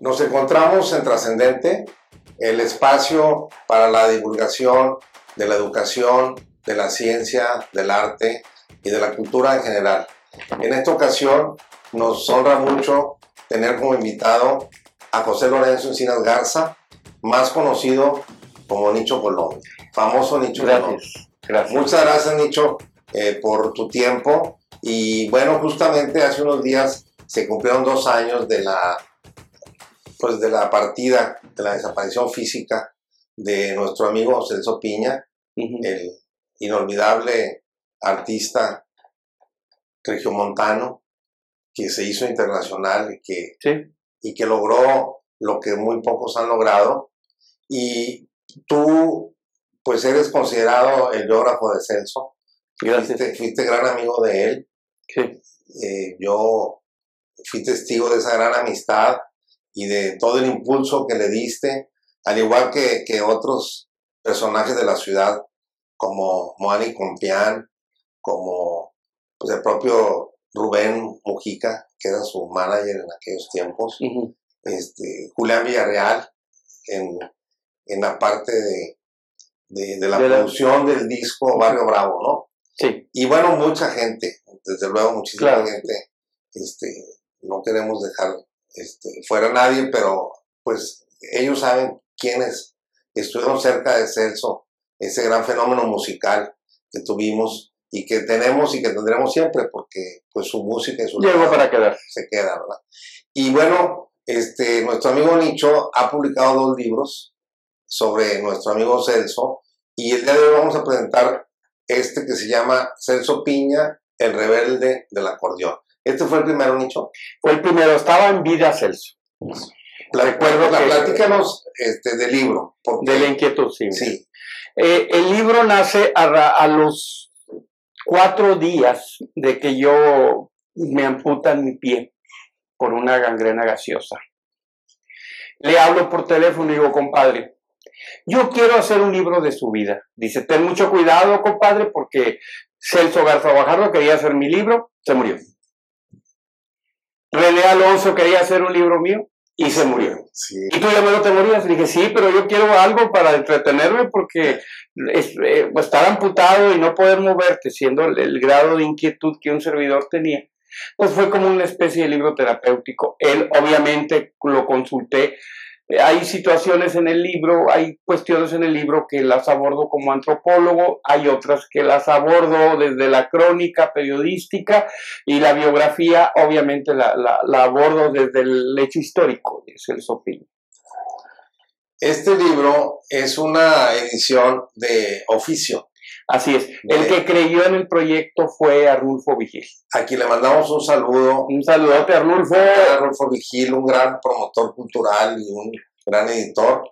Nos encontramos en Trascendente, el espacio para la divulgación de la educación, de la ciencia, del arte y de la cultura en general. En esta ocasión nos honra mucho tener como invitado a José Lorenzo Encinas Garza, más conocido como Nicho Colón, famoso Nicho Gracias. Gracias. Muchas gracias Nicho eh, por tu tiempo y bueno, justamente hace unos días se cumplieron dos años de la, pues de la partida, de la desaparición física de nuestro amigo Celso Piña, el inolvidable artista regiomontano que se hizo internacional y que, y que logró lo que muy pocos han logrado. Y tú, pues eres considerado el biógrafo de Celso. Fuiste, fuiste, gran amigo de él. Eh, yo fui testigo de esa gran amistad y de todo el impulso que le diste, al igual que, que otros personajes de la ciudad como Moani Compián, como pues, el propio Rubén Mujica, que era su manager en aquellos tiempos, este, Julián Villarreal, en, en la parte de, de, la producción del disco Barrio Bravo, ¿no? Sí. Y bueno, mucha gente, desde luego muchísima gente, este, no queremos dejar este, fuera nadie, pero pues ellos saben quiénes estuvieron cerca de Celso, ese gran fenómeno musical que tuvimos y que tenemos y que tendremos siempre, porque pues su música y su Llegó para quedar. se queda, ¿verdad? Y bueno, este, nuestro amigo Nicho ha publicado dos libros sobre nuestro amigo Celso, y el día de hoy vamos a presentar este que se llama Celso Piña, el rebelde del acordeón. ¿Este fue el primero, Nicho? Fue el primero, estaba en vida Celso. Recuerdo la, platícanos este, del libro. de la inquietud, sí. Sí. Eh, el libro nace a, a los cuatro días de que yo me amputan mi pie por una gangrena gaseosa. Le hablo por teléfono y digo, compadre, yo quiero hacer un libro de su vida. Dice, ten mucho cuidado, compadre, porque Celso Garza Bajardo quería hacer mi libro, se murió. René Alonso quería hacer un libro mío y se murió. Y tú ya me lo te morías. Le dije, sí, pero yo quiero algo para entretenerme porque eh, estar amputado y no poder moverte, siendo el, grado de inquietud que un servidor tenía, pues fue como una especie de libro terapéutico. Él obviamente lo consulté. Hay situaciones en el libro, hay cuestiones en el libro que las abordo como antropólogo, hay otras que las abordo desde la crónica periodística y la biografía, obviamente la, la, abordo desde el hecho histórico, es el Sofín. Este libro es una edición de oficio. Así es. El que creyó en el proyecto fue Arnulfo Vigil. Aquí le mandamos un saludo. Un saludote, Arnulfo. Arnulfo Vigil, un gran promotor cultural y un gran editor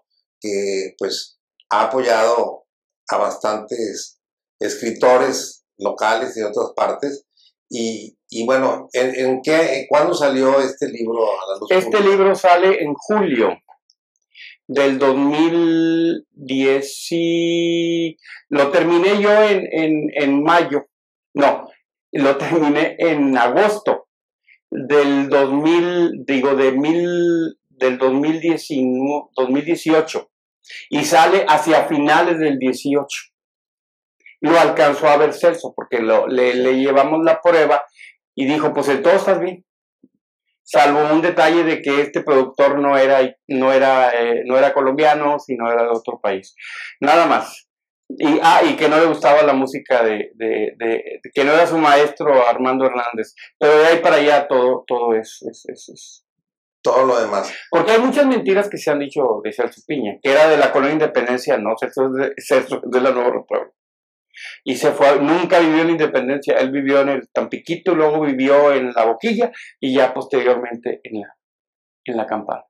que pues ha apoyado a bastantes escritores locales y de otras partes. Y, bueno, ¿en, qué, ¿cuándo salió este libro a la luz? Este libro sale en julio del 2010 y lo terminé yo en, en, mayo, no, lo terminé en agosto del 2000, digo, de mil, del 2019, 2018 y sale hacia finales del 18. Lo alcanzó a ver Celso porque lo, le, le llevamos la prueba y dijo, pues en todo estás bien salvo un detalle de que este productor no era, no era, eh, no era colombiano, sino era de otro país. Nada más. Y, ah, y que no le gustaba la música de, de, de, que no era su maestro Armando Hernández. Pero de ahí para allá todo, todo es, es, es, todo lo demás. Porque hay muchas mentiras que se han dicho de Celso Piña, que era de la colonia Independencia, no, Celso de, Celso de la Nueva República y se fue, nunca vivió en la Independencia, él vivió en el Tampiquito, luego vivió en la Boquilla y ya posteriormente en la, en la Campana.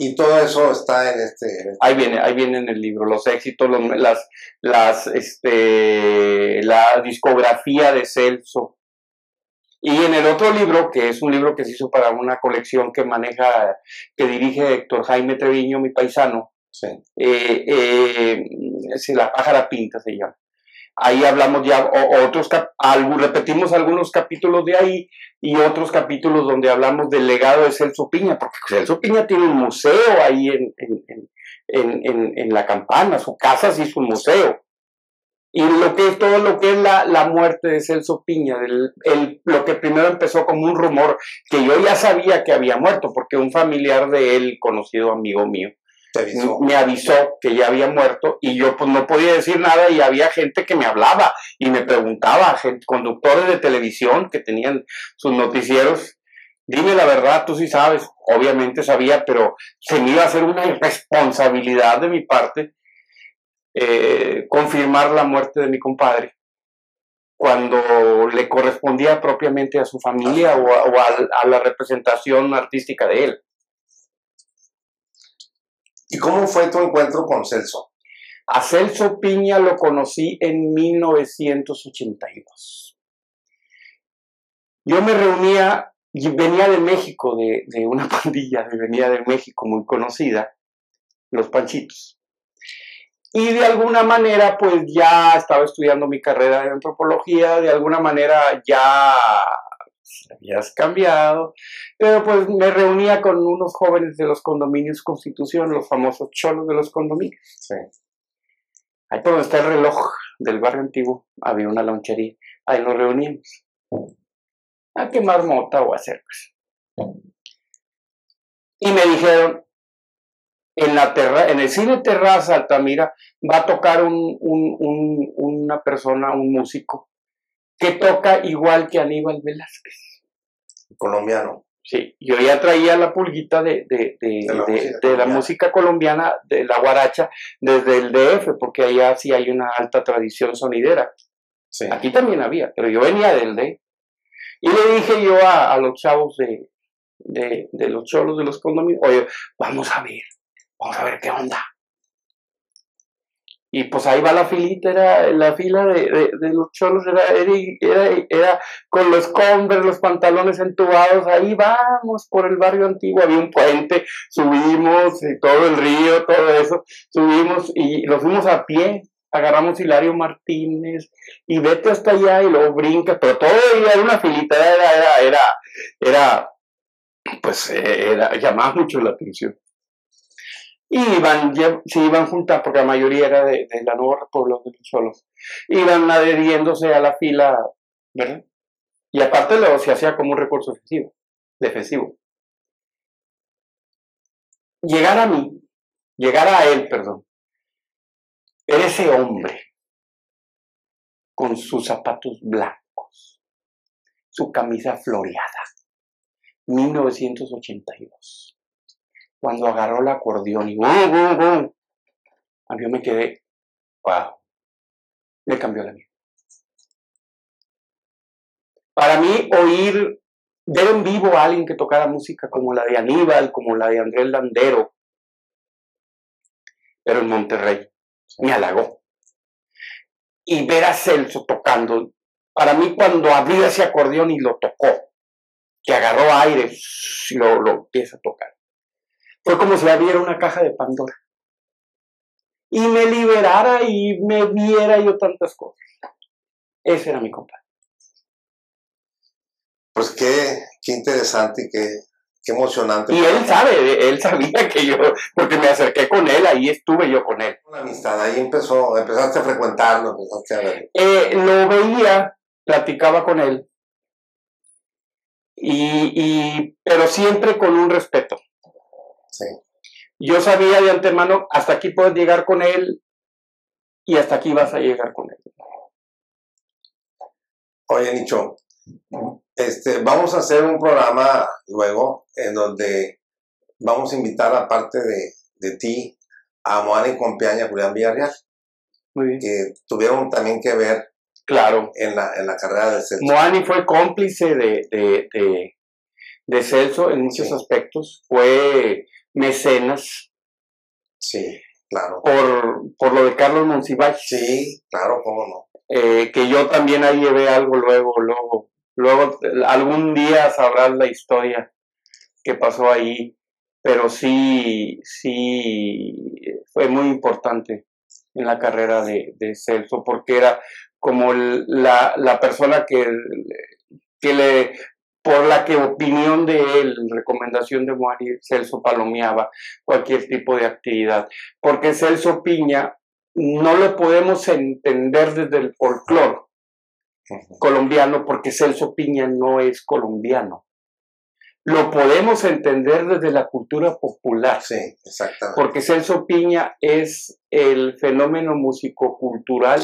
Y todo eso está en este, este... Ahí viene, ahí viene en el libro, los éxitos, las, las, este, la discografía de Celso. Y en el otro libro, que es un libro que se hizo para una colección que maneja, que dirige Héctor Jaime Treviño, mi paisano, sí. eh, eh, la pájara pinta se llama. Ahí hablamos ya, otros, repetimos algunos capítulos de ahí y otros capítulos donde hablamos del legado de Celso Piña, porque Celso Piña tiene un museo ahí en, en, la campana, su casa sí es un museo. Y lo que es todo lo que es la, la muerte de Celso Piña, lo que primero empezó como un rumor, que yo ya sabía que había muerto, porque un familiar de él, conocido amigo mío, me avisó que ya había muerto y yo pues no podía decir nada y había gente que me hablaba y me preguntaba, conductores de televisión que tenían sus noticieros, dime la verdad, tú sí sabes, obviamente sabía, pero se me iba a hacer una irresponsabilidad de mi parte eh, confirmar la muerte de mi compadre cuando le correspondía propiamente a su familia o, a la representación artística de él. ¿Y cómo fue tu encuentro con Celso? A Celso Piña lo conocí en 1982. Yo me reunía, venía de México, de, una pandilla, venía de México muy conocida, los Panchitos. Y de alguna manera, pues ya estaba estudiando mi carrera de antropología, de alguna manera ya habías cambiado, pero pues me reunía con unos jóvenes de los condominios Constitución, los famosos cholos de los condominios. Sí. Ahí por donde está el reloj del barrio antiguo, había una lonchería, ahí nos reuníamos. A quemar mota o a hacer pues. Y me dijeron, en, la terra en el cine Terraza Altamira va a tocar un, una persona, un músico, que toca igual que Aníbal Velázquez colombiano. Sí, yo ya traía la pulguita de, de, de, la, música colombiana, de la guaracha, desde el DF, porque allá sí hay una alta tradición sonidera. Sí. Aquí también había, pero yo venía del D. Y le dije yo a, a los chavos de, de, los cholos de los condominios, oye, vamos a ver, vamos a ver qué onda. Y pues ahí va la filita, era la fila de, los cholos, era, era, era, con los Converse, los pantalones entubados, ahí vamos por el barrio antiguo, había un puente, subimos, y todo el río, todo eso, subimos y lo fuimos a pie, agarramos Hilario Martínez y vete hasta allá y luego brinca, pero todo era una filita, era, era, era, era, pues era, llamaba mucho la atención. Y iban, se iban juntas, porque la mayoría era de, la nueva República de los solos, iban adheriéndose a la fila, ¿verdad? Y aparte lo se hacía como un recurso defensivo, defensivo. Llegar a mí, llegar a él, perdón, era ese hombre con sus zapatos blancos, su camisa floreada, 1982 cuando agarró el acordeón y ¡bum, yo me quedé, wow, me cambió la vida. Para mí, oír, ver en vivo a alguien que tocara música como la de Aníbal, como la de Andrés Landero, pero en Monterrey, me halagó. Y ver a Celso tocando, para mí cuando abrió ese acordeón y lo tocó, que agarró aire y lo, lo empieza a tocar fue como si abriera una caja de Pandora. Y me liberara y me viera yo tantas cosas. Ese era mi compadre. Pues qué, qué interesante y qué, qué emocionante. Y él sabe, él sabía que yo, porque me acerqué con él, ahí estuve yo con él. Una amistad, ahí empezó, empezaste a frecuentarlo, empezaste a ver. Eh, lo veía, platicaba con él, y, y, pero siempre con un respeto. Yo sabía de antemano, hasta aquí puedes llegar con él y hasta aquí vas a llegar con él. Oye, Nicho, este, vamos a hacer un programa luego en donde vamos a invitar, aparte de, de ti, a Moana y Compiaña, a Julián Villarreal. Muy bien. Que tuvieron también que ver claro. en, la, en la carrera de Celso. Moani fue cómplice de, de, de, Celso en muchos aspectos. Fue mecenas. Sí, claro. Por, por lo de Carlos Monsiváis. Sí, claro, cómo no. Eh, que yo también ahí llevé algo luego, luego, luego, algún día sabrás la historia que pasó ahí, pero sí, sí, fue muy importante en la carrera de, de Celso, porque era, como la, la, persona que, que le por la que opinión de él, recomendación de Moari, Celso palomeaba cualquier tipo de actividad. Porque Celso Piña no lo podemos entender desde el folclore colombiano, porque Celso Piña no es colombiano. Lo podemos entender desde la cultura popular. Sí, exactamente. Porque Celso Piña es el fenómeno musicocultural,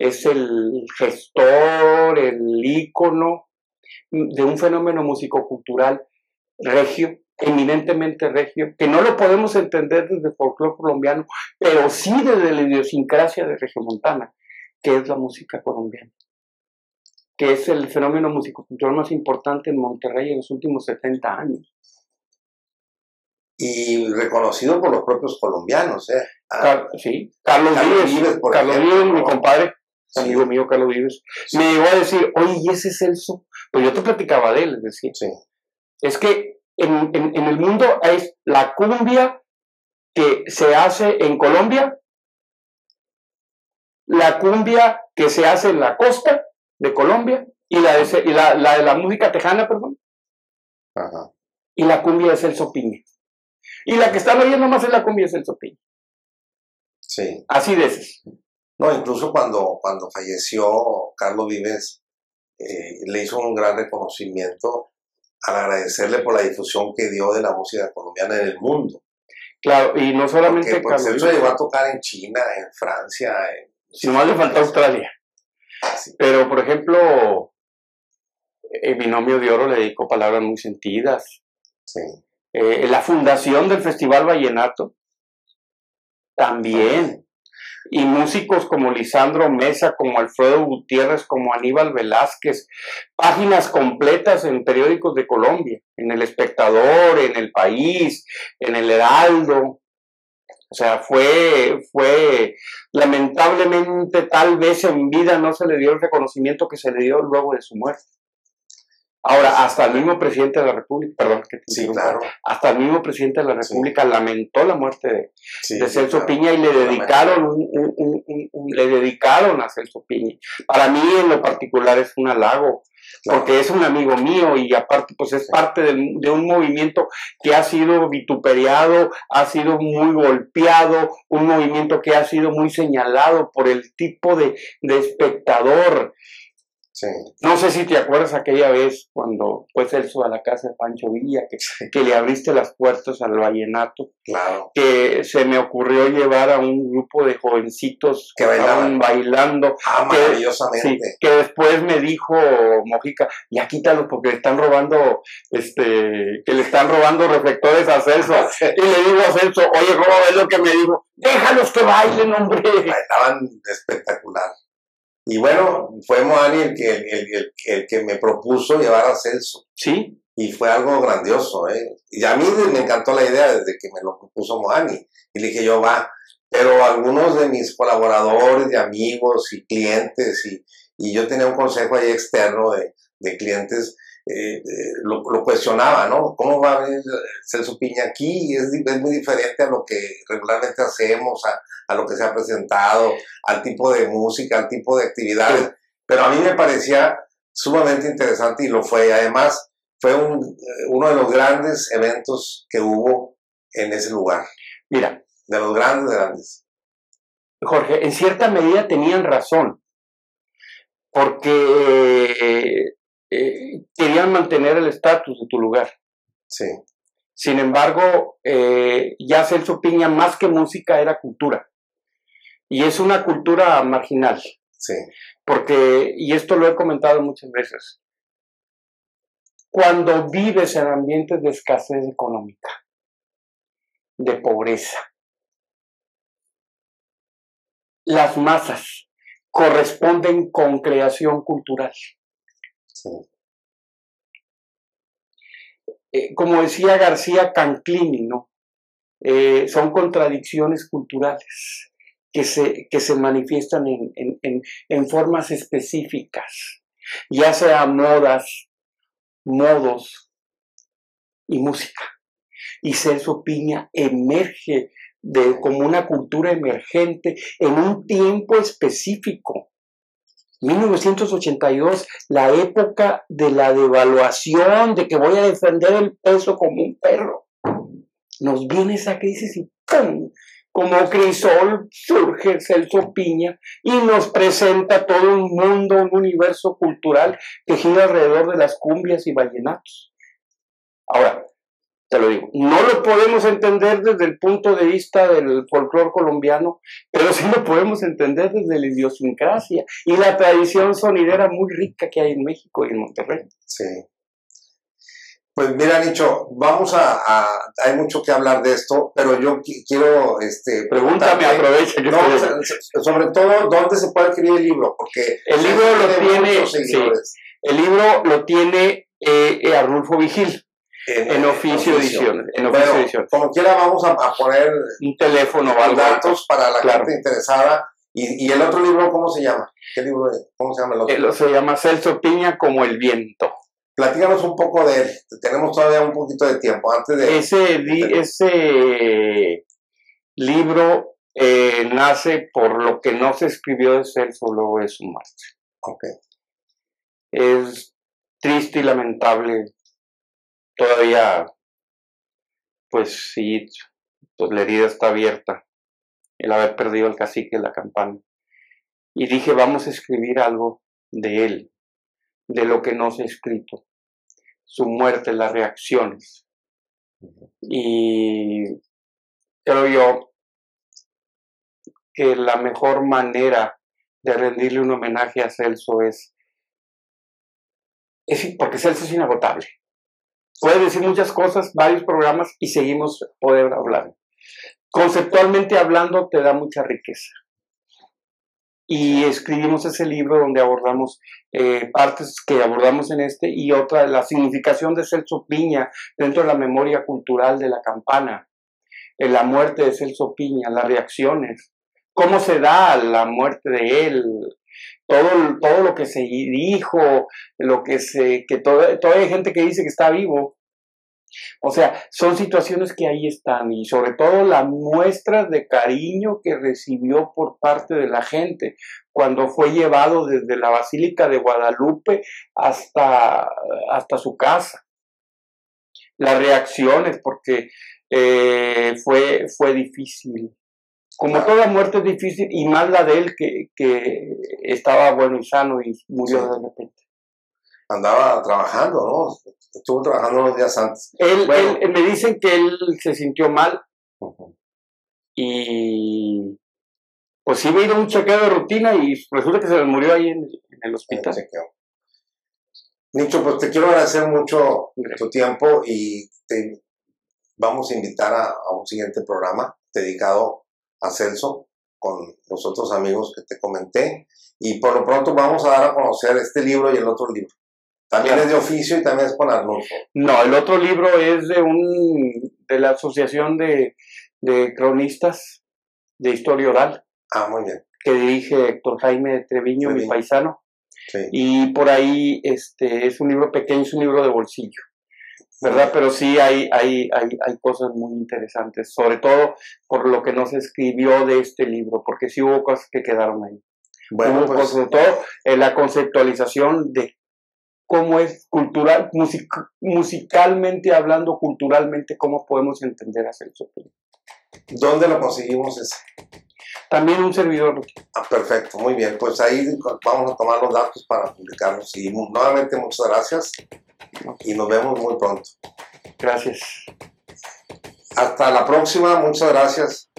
es el gestor, el ícono de un fenómeno musicocultural regio, eminentemente regio, que no lo podemos entender desde el folclore colombiano, pero sí desde la idiosincrasia de Regiomontana, que es la música colombiana, que es el fenómeno musicocultural más importante en Monterrey en los últimos 70 años. Y reconocido por los propios colombianos, ¿eh? Ah, sí, Carlos, Vives, Carlos Vives, mi compadre, amigo mío Carlos Vives, me llegó a decir, oye, ¿y ese Celso? Pues yo te platicaba de él, es decir, es que en, en, el mundo es la cumbia que se hace en Colombia, la cumbia que se hace en la costa de Colombia y la de, y la, la, de la música tejana, perdón, y la cumbia de Celso Piña. Y la que están oyendo más es la cumbia de Celso Piña. Sí. Así de esas. No, incluso cuando, cuando falleció Carlos Vives, eh, le hizo un gran reconocimiento al agradecerle por la difusión que dio de la música colombiana en el mundo. Claro, y no solamente Porque, pues, Carlos él llegó a tocar en China, en Francia. En, si no le falta Australia. Pero, por ejemplo, el binomio de oro le dedicó palabras muy sentidas. Sí. Eh, la fundación del Festival Vallenato también y músicos como Lisandro Mesa, como Alfredo Gutiérrez, como Aníbal Velázquez, páginas completas en periódicos de Colombia, en El Espectador, en El País, en El Heraldo. O sea, fue, fue, lamentablemente tal vez en vida no se le dio el reconocimiento que se le dio luego de su muerte. Ahora, hasta el mismo presidente de la República, perdón, que sí, claro. hasta el mismo presidente de la República lamentó la muerte de, de Celso Piña y le dedicaron, un, le dedicaron a Celso Piña. Para mí en lo particular es un halago, porque es un amigo mío y aparte pues es parte de, de, un movimiento que ha sido vituperiado, ha sido muy golpeado, un movimiento que ha sido muy señalado por el tipo de, de espectador no sé si te acuerdas aquella vez cuando fue Celso a la casa de Pancho Villa, que, que le abriste las puertas al vallenato. Claro. Que se me ocurrió llevar a un grupo de jovencitos que bailaban bailando. Ah, maravillosamente. que después me dijo Mojica, ya quítalos porque le están robando, este, que le están robando reflectores a Celso. y le digo a Celso, oye, ¿cómo ves lo que me dijo? Déjalos que bailen, hombre. Bailaban espectacular. Y bueno, fue Moani el que, el, el, que me propuso llevar a Celso. Sí. Y fue algo grandioso, ¿eh? Y a mí me encantó la idea desde que me lo propuso Moani. Y le dije yo, va. Pero algunos de mis colaboradores, de amigos y clientes, y, y yo tenía un consejo ahí externo de, de clientes, eh, eh, lo, lo, cuestionaba, ¿no? ¿Cómo va a venir Celso Piña aquí? Es, es muy diferente a lo que regularmente hacemos, a, a, lo que se ha presentado, al tipo de música, al tipo de actividades. Pero a mí me parecía sumamente interesante y lo fue. Además, fue un, uno de los grandes eventos que hubo en ese lugar. Mira. De los grandes, grandes. Jorge, en cierta medida tenían razón, porque eh, querían mantener el estatus de tu lugar. Sí. Sin embargo, eh, ya Celso Piña, más que música, era cultura. Y es una cultura marginal. Sí. Porque, y esto lo he comentado muchas veces, cuando vives en ambientes de escasez económica, de pobreza, las masas corresponden con creación cultural. Eh, como decía García Canclini, ¿no? Eh, son contradicciones culturales que se, que se manifiestan en, en, en, formas específicas, ya sea modas, modos y música. Y Celso Piña emerge de, como una cultura emergente en un tiempo específico 1982, la época de la devaluación, de que voy a defender el peso como un perro. Nos viene esa crisis y ¡pum! Como crisol surge Celso Piña y nos presenta todo un mundo, un universo cultural que gira alrededor de las cumbias y vallenatos. Ahora, te lo digo, no lo podemos entender desde el punto de vista del folclore colombiano, pero sí lo podemos entender desde la idiosincrasia y la tradición sonidera muy rica que hay en México y en Monterrey. Sí. Pues mira, Nicho, vamos a, hay mucho que hablar de esto, pero yo quiero, este, pregúntame, aprovecha. Que sobre todo, ¿dónde se puede escribir el libro? Porque el libro lo tiene, el libro lo tiene eh, Arnulfo Vigil. En, oficio, ediciones. En oficio ediciones. Como quiera, vamos a, poner un teléfono o datos para la gente interesada. Y, y, el otro libro cómo se llama? ¿Qué libro es? ¿Cómo se llama el otro? se llama Celso Piña como el viento. Platícanos un poco de él. Tenemos todavía un poquito de tiempo antes de. Ese, ese libro eh, nace por lo que no se escribió de Celso luego de su muerte. Okay. Es triste y lamentable todavía, pues sí, pues la herida está abierta, el haber perdido el cacique de la campana. Y dije, vamos a escribir algo de él, de lo que no se ha escrito, su muerte, las reacciones. Y creo yo que la mejor manera de rendirle un homenaje a Celso es, es porque Celso es inagotable puede decir muchas cosas, varios programas y seguimos poder hablar. Conceptualmente hablando, te da mucha riqueza. Y escribimos ese libro donde abordamos eh, partes que abordamos en este y otra, la significación de Celso Piña dentro de la memoria cultural de la campana, eh, la muerte de Celso Piña, las reacciones, cómo se da la muerte de él, todo, todo lo que se dijo, lo que se, que toda, hay gente que dice que está vivo. O sea, son situaciones que ahí están y sobre todo la muestra de cariño que recibió por parte de la gente cuando fue llevado desde la Basílica de Guadalupe hasta, hasta su casa. Las reacciones, porque eh, fue, fue difícil como toda muerte es difícil, y más la de él que, que estaba bueno y sano y murió de repente. Andaba trabajando, ¿no? Estuvo trabajando unos días antes. Él, me dicen que él se sintió mal y pues sí me a un chequeo de rutina y resulta que se le murió ahí en, el hospital. Nicho, pues te quiero agradecer mucho tu tiempo y te vamos a invitar a un siguiente programa dedicado a Celso con los otros amigos que te comenté. Y por lo pronto vamos a dar a conocer este libro y el otro libro. También es de oficio y también es con Arnulfo. No, el otro libro es de un de la Asociación de, Cronistas de Historia Oral. Ah, muy bien. Que dirige Héctor Jaime Treviño, mi paisano. Y por ahí este, es un libro pequeño, es un libro de bolsillo. ¿Verdad? Pero sí hay, hay, hay, hay, cosas muy interesantes, sobre todo por lo que no se escribió de este libro, porque sí hubo cosas que quedaron ahí. Bueno, pues, sobre todo en la conceptualización de cómo es cultural, musicalmente hablando, culturalmente, cómo podemos entender a Celso ¿Dónde lo conseguimos ese? También un servidor. Ah, perfecto, muy bien. Pues ahí vamos a tomar los datos para publicarlos. Y nuevamente muchas gracias y nos vemos muy pronto. Gracias. Hasta la próxima, muchas gracias.